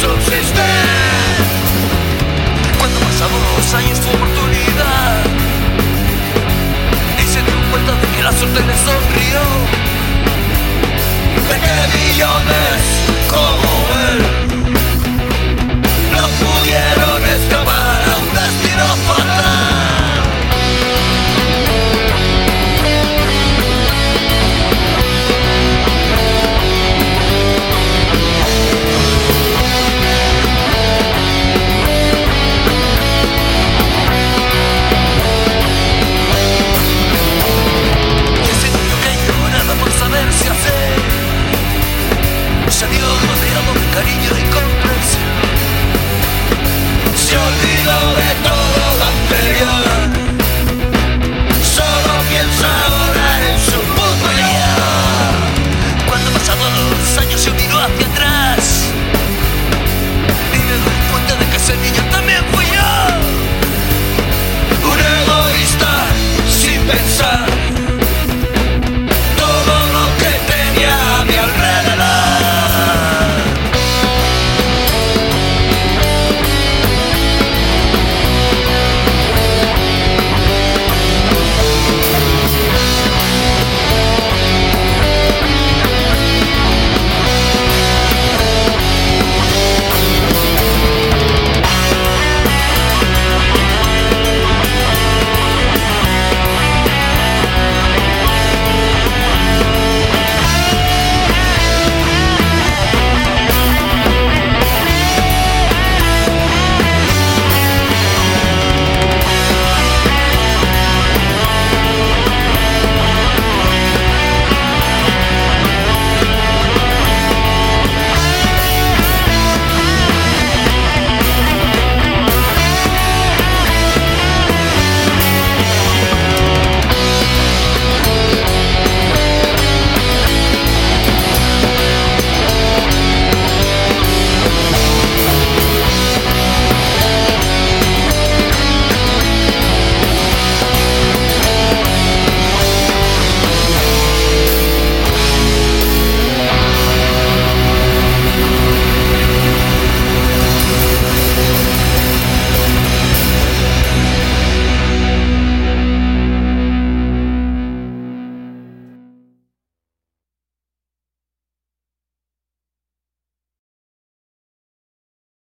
subsisten. Cuando más vos es tu oportunidad. Y se dio cuenta de que la suerte le sonrió. De que millones como